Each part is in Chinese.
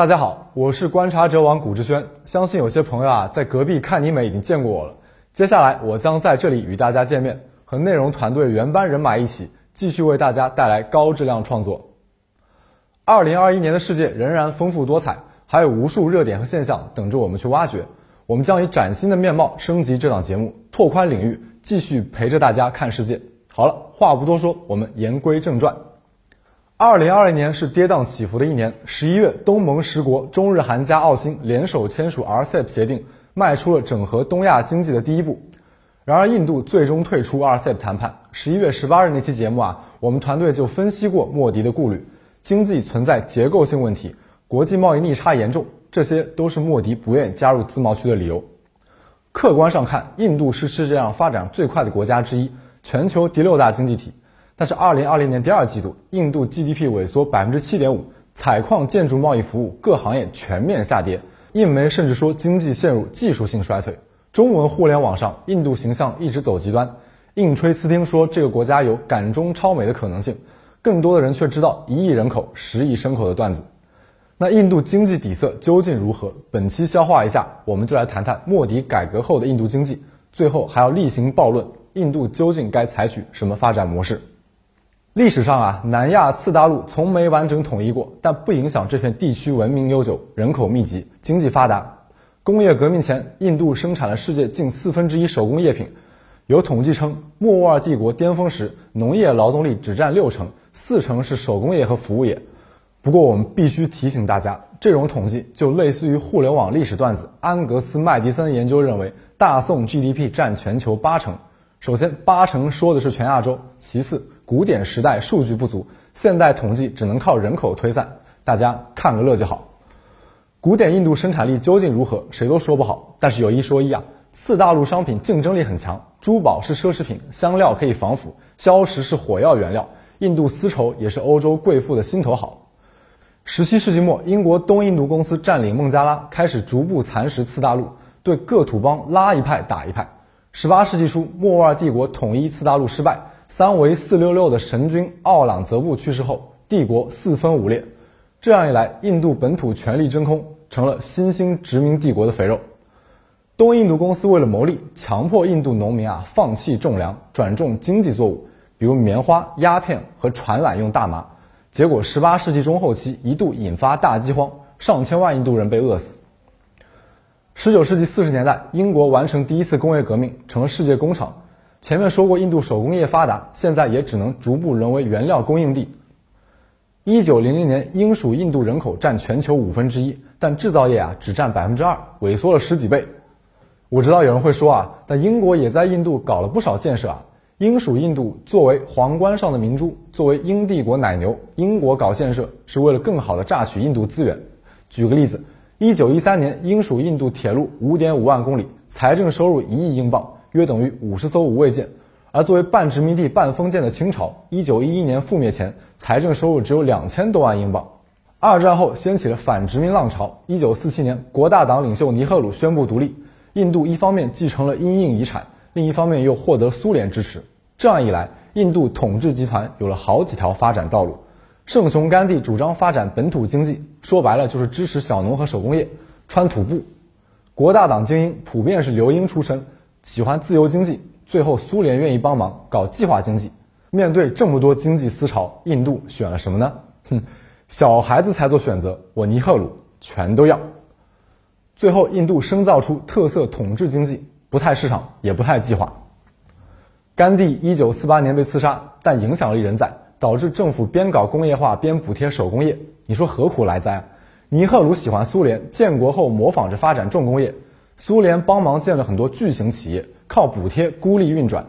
大家好，我是观察者网谷志轩。相信有些朋友啊，在隔壁看你美已经见过我了。接下来我将在这里与大家见面，和内容团队原班人马一起，继续为大家带来高质量创作。二零二一年的世界仍然丰富多彩，还有无数热点和现象等着我们去挖掘。我们将以崭新的面貌升级这档节目，拓宽领域，继续陪着大家看世界。好了，话不多说，我们言归正传。二零二零年是跌宕起伏的一年。十一月，东盟十国中日韩加澳新联手签署 RCEP 协定，迈出了整合东亚经济的第一步。然而，印度最终退出 RCEP 谈判。十一月十八日那期节目啊，我们团队就分析过莫迪的顾虑：经济存在结构性问题，国际贸易逆差严重，这些都是莫迪不愿加入自贸区的理由。客观上看，印度是世界上发展最快的国家之一，全球第六大经济体。但是，二零二零年第二季度，印度 GDP 萎缩百分之七点五，采矿、建筑、贸易服务各行业全面下跌。印媒甚至说经济陷入技术性衰退。中文互联网上，印度形象一直走极端，硬吹斯汀说这个国家有赶中超美的可能性，更多的人却知道一亿人口、十亿牲口的段子。那印度经济底色究竟如何？本期消化一下，我们就来谈谈莫迪改革后的印度经济。最后还要例行暴论，印度究竟该采取什么发展模式？历史上啊，南亚次大陆从没完整统一过，但不影响这片地区文明悠久、人口密集、经济发达。工业革命前，印度生产了世界近四分之一手工业品。有统计称，莫卧儿帝国巅峰时，农业劳动力只占六成，四成是手工业和服务业。不过，我们必须提醒大家，这种统计就类似于互联网历史段子。安格斯·麦迪森研究认为，大宋 GDP 占全球八成。首先，八成说的是全亚洲；其次，古典时代数据不足，现代统计只能靠人口推算，大家看个乐就好。古典印度生产力究竟如何，谁都说不好。但是有一说一啊，次大陆商品竞争力很强，珠宝是奢侈品，香料可以防腐，硝石是火药原料，印度丝绸也是欧洲贵妇的心头好。十七世纪末，英国东印度公司占领孟加拉，开始逐步蚕食次大陆，对各土邦拉一派打一派。十八世纪初，莫卧儿帝国统一次大陆失败，三维四六六的神君奥朗泽布去世后，帝国四分五裂。这样一来，印度本土权力真空，成了新兴殖民帝国的肥肉。东印度公司为了牟利，强迫印度农民啊放弃种粮，转种经济作物，比如棉花、鸦片和传染用大麻。结果，十八世纪中后期一度引发大饥荒，上千万印度人被饿死。十九世纪四十年代，英国完成第一次工业革命，成了世界工厂。前面说过，印度手工业发达，现在也只能逐步沦为原料供应地。一九零零年，英属印度人口占全球五分之一，但制造业啊只占百分之二，萎缩了十几倍。我知道有人会说啊，但英国也在印度搞了不少建设啊。英属印度作为皇冠上的明珠，作为英帝国奶牛，英国搞建设是为了更好的榨取印度资源。举个例子。一九一三年，英属印度铁路五点五万公里，财政收入一亿英镑，约等于五十艘无畏舰。而作为半殖民地半封建的清朝，一九一一年覆灭前，财政收入只有两千多万英镑。二战后掀起了反殖民浪潮，一九四七年，国大党领袖尼赫鲁宣布独立，印度一方面继承了英印遗产，另一方面又获得苏联支持。这样一来，印度统治集团有了好几条发展道路。圣雄甘地主张发展本土经济，说白了就是支持小农和手工业，穿土布。国大党精英普遍是留英出身，喜欢自由经济。最后苏联愿意帮忙搞计划经济。面对这么多经济思潮，印度选了什么呢？哼，小孩子才做选择，我尼赫鲁全都要。最后印度深造出特色统治经济，不太市场，也不太计划。甘地一九四八年被刺杀，但影响力仍在。导致政府边搞工业化边补贴手工业，你说何苦来哉？尼赫鲁喜欢苏联，建国后模仿着发展重工业，苏联帮忙建了很多巨型企业，靠补贴孤立运转。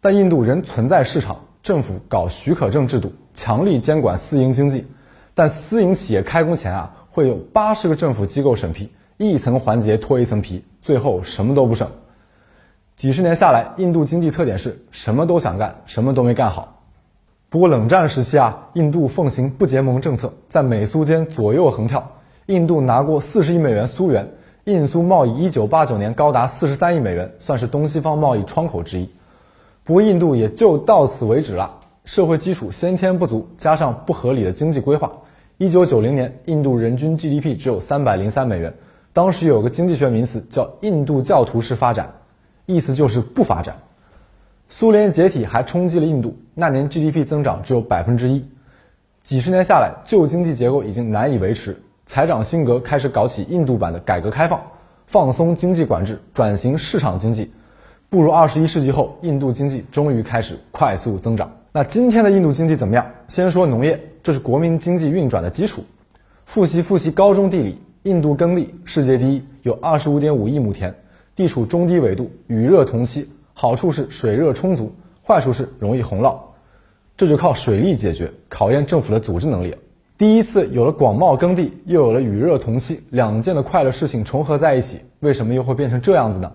但印度仍存在市场，政府搞许可证制度，强力监管私营经济。但私营企业开工前啊，会有八十个政府机构审批，一层环节脱一层皮，最后什么都不剩。几十年下来，印度经济特点是什么都想干，什么都没干好。不过冷战时期啊，印度奉行不结盟政策，在美苏间左右横跳。印度拿过四十亿美元苏元，印苏贸易一九八九年高达四十三亿美元，算是东西方贸易窗口之一。不过印度也就到此为止了，社会基础先天不足，加上不合理的经济规划，一九九零年，印度人均 GDP 只有三百零三美元。当时有个经济学名词叫“印度教徒式发展”，意思就是不发展。苏联解体还冲击了印度，那年 GDP 增长只有百分之一。几十年下来，旧经济结构已经难以维持。财长辛格开始搞起印度版的改革开放，放松经济管制，转型市场经济。步入二十一世纪后，印度经济终于开始快速增长。那今天的印度经济怎么样？先说农业，这是国民经济运转的基础。复习复习高中地理，印度耕地世界第一，有二十五点五亿亩田，地处中低纬度，雨热同期，好处是水热充足，坏处是容易洪涝。这就靠水利解决，考验政府的组织能力。第一次有了广袤耕地，又有了雨热同期，两件的快乐事情重合在一起，为什么又会变成这样子呢？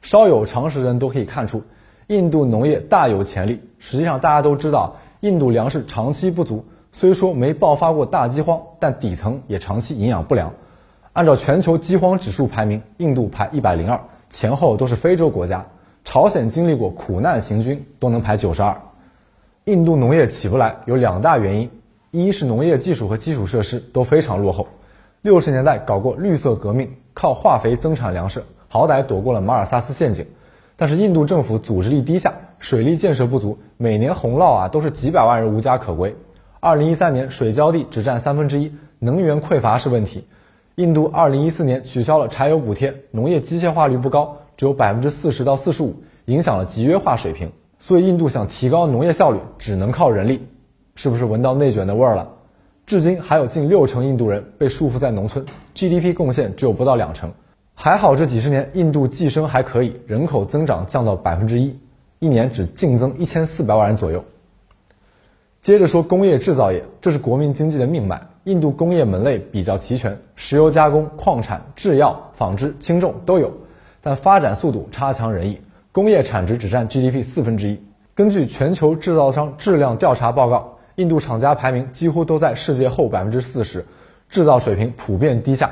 稍有常识人都可以看出，印度农业大有潜力。实际上，大家都知道，印度粮食长期不足，虽说没爆发过大饥荒，但底层也长期营养不良。按照全球饥荒指数排名，印度排一百零二，前后都是非洲国家。朝鲜经历过苦难行军，都能排九十二。印度农业起不来，有两大原因：一是农业技术和基础设施都非常落后。六十年代搞过绿色革命，靠化肥增产粮食。好歹躲过了马尔萨斯陷阱，但是印度政府组织力低下，水利建设不足，每年洪涝啊都是几百万人无家可归。二零一三年水浇地只占三分之一，能源匮乏是问题。印度二零一四年取消了柴油补贴，农业机械化率不高，只有百分之四十到四十五，影响了集约化水平。所以印度想提高农业效率，只能靠人力，是不是闻到内卷的味儿了？至今还有近六成印度人被束缚在农村，GDP 贡献只有不到两成。还好，这几十年印度计生还可以，人口增长降到百分之一，一年只净增一千四百万人左右。接着说工业制造业，这是国民经济的命脉。印度工业门类比较齐全，石油加工、矿产、制药、纺织、轻重都有，但发展速度差强人意，工业产值只占 GDP 四分之一。根据全球制造商质量调查报告，印度厂家排名几乎都在世界后百分之四十，制造水平普遍低下。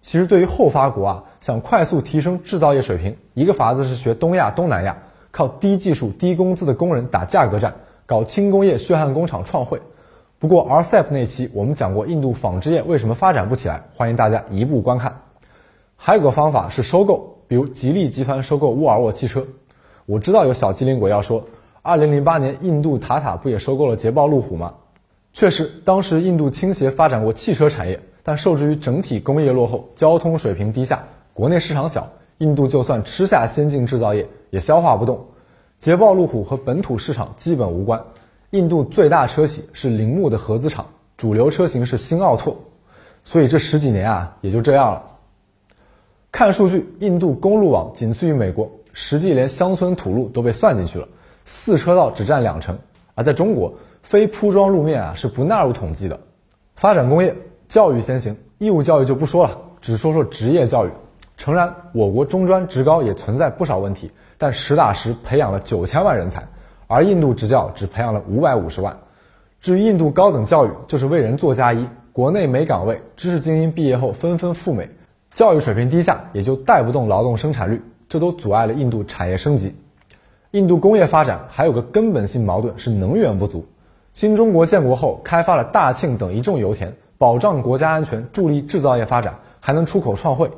其实对于后发国啊，想快速提升制造业水平，一个法子是学东亚、东南亚，靠低技术、低工资的工人打价格战，搞轻工业血汗工厂创汇。不过 RCEP 那期我们讲过印度纺织业为什么发展不起来，欢迎大家一步观看。还有个方法是收购，比如吉利集团收购沃尔沃汽车。我知道有小机灵鬼要说，二零零八年印度塔塔不也收购了捷豹路虎吗？确实，当时印度倾斜发展过汽车产业。但受制于整体工业落后、交通水平低下、国内市场小，印度就算吃下先进制造业也消化不动。捷豹路虎和本土市场基本无关。印度最大车企是铃木的合资厂，主流车型是新奥拓，所以这十几年啊也就这样了。看数据，印度公路网仅次于美国，实际连乡村土路都被算进去了，四车道只占两成。而在中国，非铺装路面啊是不纳入统计的。发展工业。教育先行，义务教育就不说了，只说说职业教育。诚然，我国中专、职高也存在不少问题，但实打实培养了九千万人才，而印度职教只培养了五百五十万。至于印度高等教育，就是为人做嫁衣，国内没岗位，知识精英毕业后纷纷赴美，教育水平低下，也就带不动劳动生产率，这都阻碍了印度产业升级。印度工业发展还有个根本性矛盾是能源不足。新中国建国后，开发了大庆等一众油田。保障国家安全，助力制造业发展，还能出口创汇。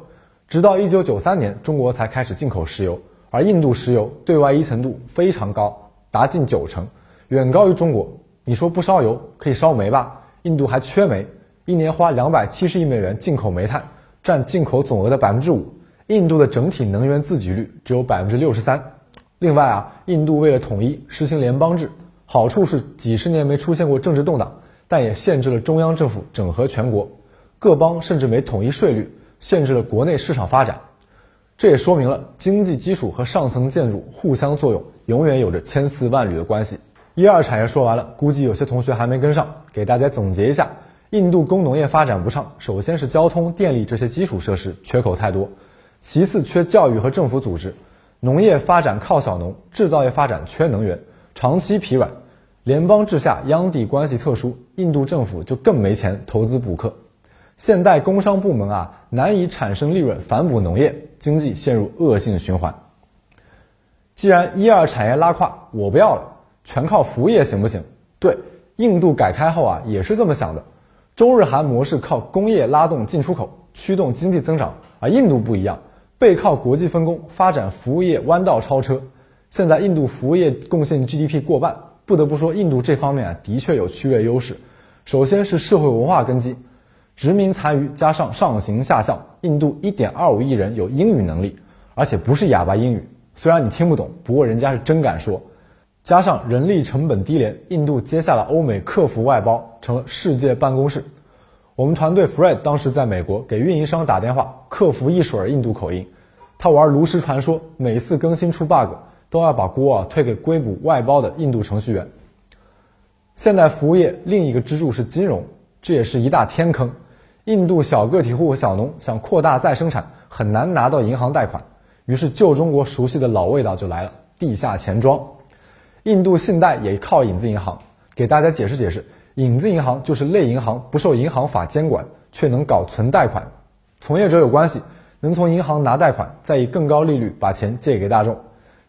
直到一九九三年，中国才开始进口石油，而印度石油对外依存度非常高，达近九成，远高于中国。你说不烧油可以烧煤吧？印度还缺煤，一年花两百七十亿美元进口煤炭，占进口总额的百分之五。印度的整体能源自给率只有百分之六十三。另外啊，印度为了统一实行联邦制，好处是几十年没出现过政治动荡。但也限制了中央政府整合全国，各邦甚至没统一税率，限制了国内市场发展。这也说明了经济基础和上层建筑互相作用，永远有着千丝万缕的关系。一二产业说完了，估计有些同学还没跟上，给大家总结一下：印度工农业发展不畅，首先是交通、电力这些基础设施缺口太多，其次缺教育和政府组织，农业发展靠小农，制造业发展缺能源，长期疲软。联邦制下，央地关系特殊，印度政府就更没钱投资补课，现代工商部门啊难以产生利润反哺农业，经济陷入恶性循环。既然一二产业拉胯，我不要了，全靠服务业行不行？对，印度改开后啊也是这么想的，中日韩模式靠工业拉动进出口，驱动经济增长，而印度不一样，背靠国际分工，发展服务业弯道超车。现在印度服务业贡献 GDP 过半，不得不说，印度这方面啊的确有区位优势。首先是社会文化根基，殖民残余加上上行下效，印度1.25亿人有英语能力，而且不是哑巴英语。虽然你听不懂，不过人家是真敢说。加上人力成本低廉，印度接下了欧美客服外包，成了世界办公室。我们团队 Fred 当时在美国给运营商打电话，客服一水印度口音。他玩炉石传说，每次更新出 bug 都要把锅啊推给硅谷外包的印度程序员。现代服务业另一个支柱是金融，这也是一大天坑。印度小个体户和小农想扩大再生产，很难拿到银行贷款。于是旧中国熟悉的老味道就来了：地下钱庄。印度信贷也靠影子银行。给大家解释解释，影子银行就是类银行，不受银行法监管，却能搞存贷款。从业者有关系，能从银行拿贷款，再以更高利率把钱借给大众。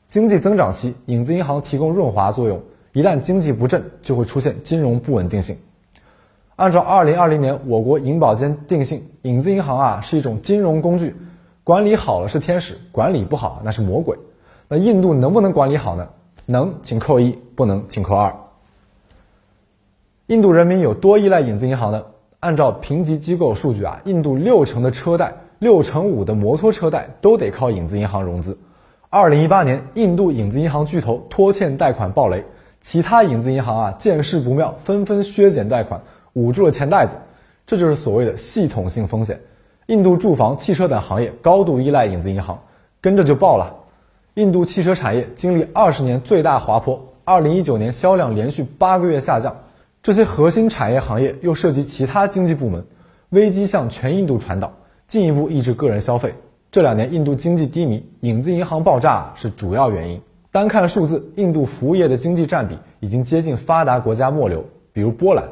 经济增长期，影子银行提供润滑作用。一旦经济不振，就会出现金融不稳定性。按照二零二零年我国银保监定性，影子银行啊是一种金融工具，管理好了是天使，管理不好那是魔鬼。那印度能不能管理好呢？能，请扣一；不能，请扣二。印度人民有多依赖影子银行呢？按照评级机构数据啊，印度六成的车贷、六成五的摩托车贷都得靠影子银行融资。二零一八年，印度影子银行巨头拖欠贷款暴雷。其他影子银行啊见势不妙，纷纷削减贷款，捂住了钱袋子，这就是所谓的系统性风险。印度住房、汽车等行业高度依赖影子银行，跟着就爆了。印度汽车产业经历二十年最大滑坡，二零一九年销量连续八个月下降。这些核心产业行业又涉及其他经济部门，危机向全印度传导，进一步抑制个人消费。这两年印度经济低迷，影子银行爆炸是主要原因。单看数字，印度服务业的经济占比已经接近发达国家末流，比如波兰。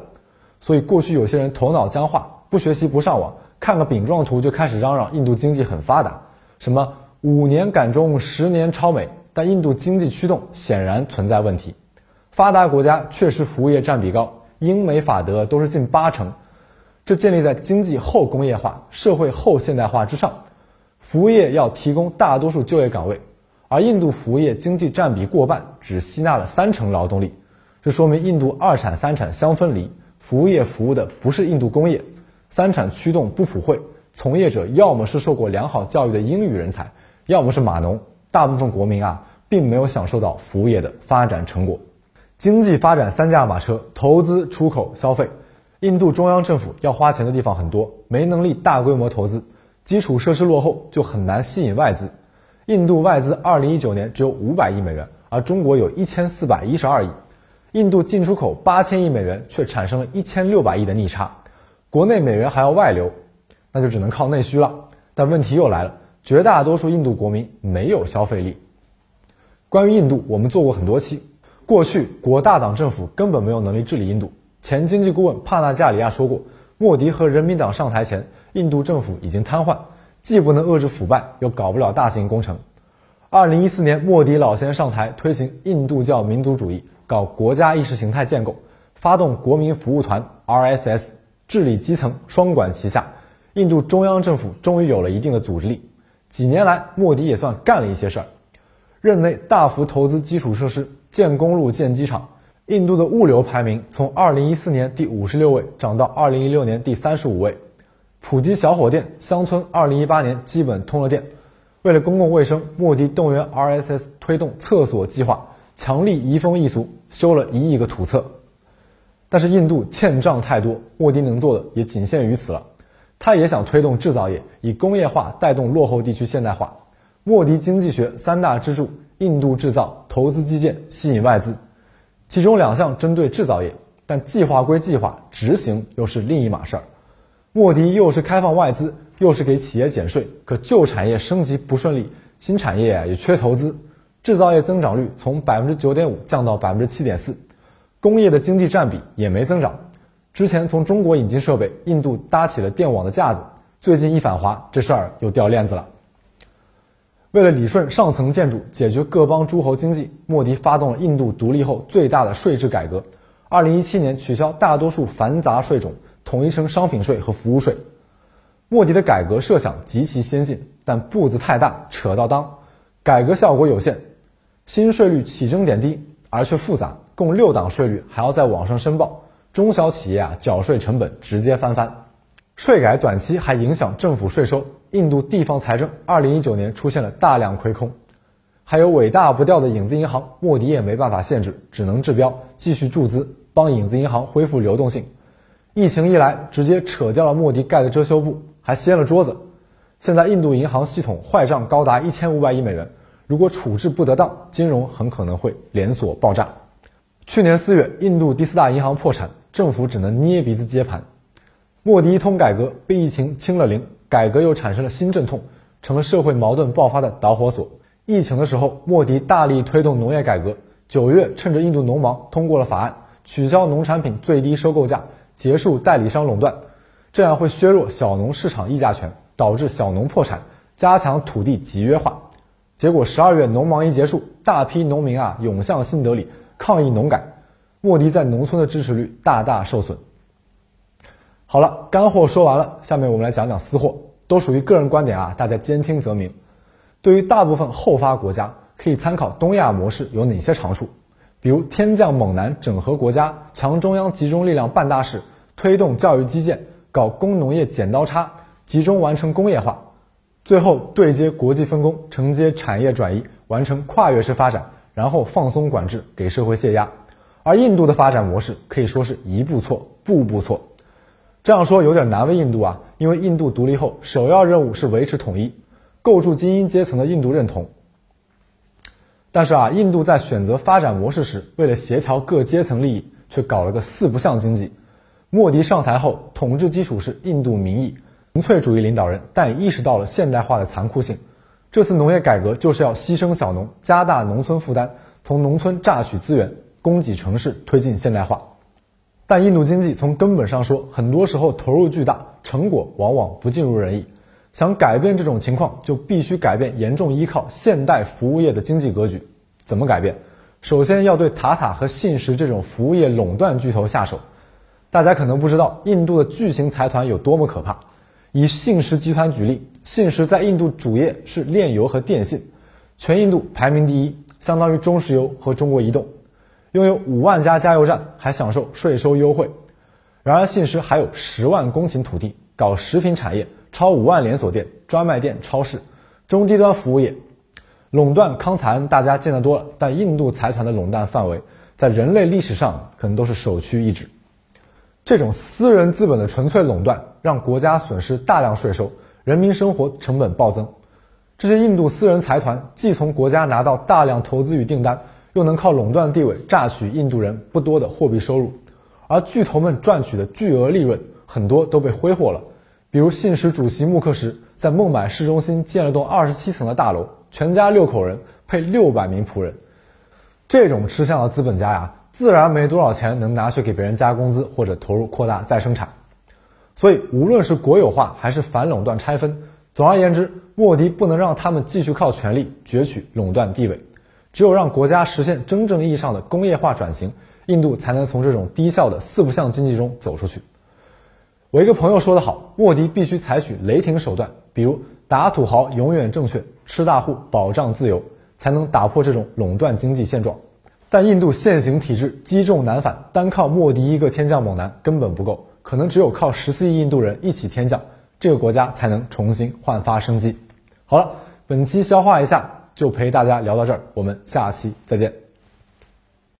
所以过去有些人头脑僵化，不学习不上网，看个饼状图就开始嚷嚷印度经济很发达，什么五年赶中，十年超美。但印度经济驱动显然存在问题。发达国家确实服务业占比高，英美法德都是近八成，这建立在经济后工业化、社会后现代化之上。服务业要提供大多数就业岗位。而印度服务业经济占比过半，只吸纳了三成劳动力，这说明印度二产三产相分离，服务业服务的不是印度工业，三产驱动不普惠，从业者要么是受过良好教育的英语人才，要么是码农，大部分国民啊，并没有享受到服务业的发展成果。经济发展三驾马车：投资、出口、消费。印度中央政府要花钱的地方很多，没能力大规模投资，基础设施落后，就很难吸引外资。印度外资二零一九年只有五百亿美元，而中国有一千四百一十二亿。印度进出口八千亿美元，却产生了一千六百亿的逆差。国内美元还要外流，那就只能靠内需了。但问题又来了，绝大多数印度国民没有消费力。关于印度，我们做过很多期。过去国大党政府根本没有能力治理印度。前经济顾问帕纳加里亚说过，莫迪和人民党上台前，印度政府已经瘫痪。既不能遏制腐败，又搞不了大型工程。二零一四年，莫迪老先生上台，推行印度教民族主义，搞国家意识形态建构，发动国民服务团 （RSS），治理基层，双管齐下。印度中央政府终于有了一定的组织力。几年来，莫迪也算干了一些事儿，任内大幅投资基础设施，建公路、建机场。印度的物流排名从二零一四年第五十六位涨到二零一六年第三十五位。普及小火电，乡村二零一八年基本通了电。为了公共卫生，莫迪动员 RSS 推动厕所计划，强力移风易俗，修了一亿个土厕。但是印度欠账太多，莫迪能做的也仅限于此了。他也想推动制造业，以工业化带动落后地区现代化。莫迪经济学三大支柱：印度制造、投资基建、吸引外资。其中两项针对制造业，但计划归计划，执行又是另一码事儿。莫迪又是开放外资，又是给企业减税，可旧产业升级不顺利，新产业也缺投资，制造业增长率从百分之九点五降到百分之七点四，工业的经济占比也没增长。之前从中国引进设备，印度搭起了电网的架子，最近一反华，这事儿又掉链子了。为了理顺上层建筑，解决各邦诸侯经济，莫迪发动了印度独立后最大的税制改革。二零一七年取消大多数繁杂税种。统一成商品税和服务税。莫迪的改革设想极其先进，但步子太大，扯到当，改革效果有限。新税率起征点低，而却复杂，共六档税率还要在网上申报，中小企业啊缴税成本直接翻番。税改短期还影响政府税收，印度地方财政二零一九年出现了大量亏空。还有尾大不掉的影子银行，莫迪也没办法限制，只能治标，继续注资，帮影子银行恢复流动性。疫情一来，直接扯掉了莫迪盖的遮羞布，还掀了桌子。现在印度银行系统坏账高达一千五百亿美元，如果处置不得当，金融很可能会连锁爆炸。去年四月，印度第四大银行破产，政府只能捏鼻子接盘。莫迪一通改革被疫情清了零，改革又产生了新阵痛，成了社会矛盾爆发的导火索。疫情的时候，莫迪大力推动农业改革。九月，趁着印度农忙通过了法案，取消农产品最低收购价，结束代理商垄断，这样会削弱小农市场议价权，导致小农破产，加强土地集约化。结果十二月农忙一结束，大批农民啊涌向新德里抗议农改，莫迪在农村的支持率大大受损。好了，干货说完了，下面我们来讲讲私货，都属于个人观点啊，大家兼听则明。对于大部分后发国家，可以参考东亚模式有哪些长处？比如天降猛男整合国家，强中央集中力量办大事，推动教育基建，搞工农业剪刀差，集中完成工业化，最后对接国际分工，承接产业转移，完成跨越式发展，然后放松管制，给社会泄压。而印度的发展模式可以说是一步错，步步错。这样说有点难为印度啊，因为印度独立后首要任务是维持统一。构筑精英阶层的印度认同，但是啊，印度在选择发展模式时，为了协调各阶层利益，却搞了个四不像经济。莫迪上台后，统治基础是印度民意，民粹主义领导人，但也意识到了现代化的残酷性。这次农业改革就是要牺牲小农，加大农村负担，从农村榨取资源，供给城市，推进现代化。但印度经济从根本上说，很多时候投入巨大，成果往往不尽如人意。想改变这种情况，就必须改变严重依靠现代服务业的经济格局。怎么改变？首先要对塔塔和信实这种服务业垄断巨头下手。大家可能不知道，印度的巨型财团有多么可怕。以信实集团举例，信实在印度主业是炼油和电信，全印度排名第一，相当于中石油和中国移动，拥有五万家加油站，还享受税收优惠。然而，信实还有十万公顷土地，搞食品产业。超五万连锁店、专卖店、超市，中低端服务业垄断康采恩，大家见得多了。但印度财团的垄断范围，在人类历史上可能都是首屈一指。这种私人资本的纯粹垄断，让国家损失大量税收，人民生活成本暴增。这些印度私人财团既从国家拿到大量投资与订单，又能靠垄断地位榨取印度人不多的货币收入，而巨头们赚取的巨额利润，很多都被挥霍了。比如信实主席穆克什在孟买市中心建了栋二十七层的大楼，全家六口人配六百名仆人。这种吃相的资本家呀，自然没多少钱能拿去给别人加工资或者投入扩大再生产。所以，无论是国有化还是反垄断拆分，总而言之，莫迪不能让他们继续靠权力攫取垄断地位。只有让国家实现真正意义上的工业化转型，印度才能从这种低效的四不像经济中走出去。我一个朋友说得好，莫迪必须采取雷霆手段，比如打土豪永远正确，吃大户保障自由，才能打破这种垄断经济现状。但印度现行体制积重难返，单靠莫迪一个天降猛男根本不够，可能只有靠十四亿印度人一起天降，这个国家才能重新焕发生机。好了，本期消化一下，就陪大家聊到这儿，我们下期再见。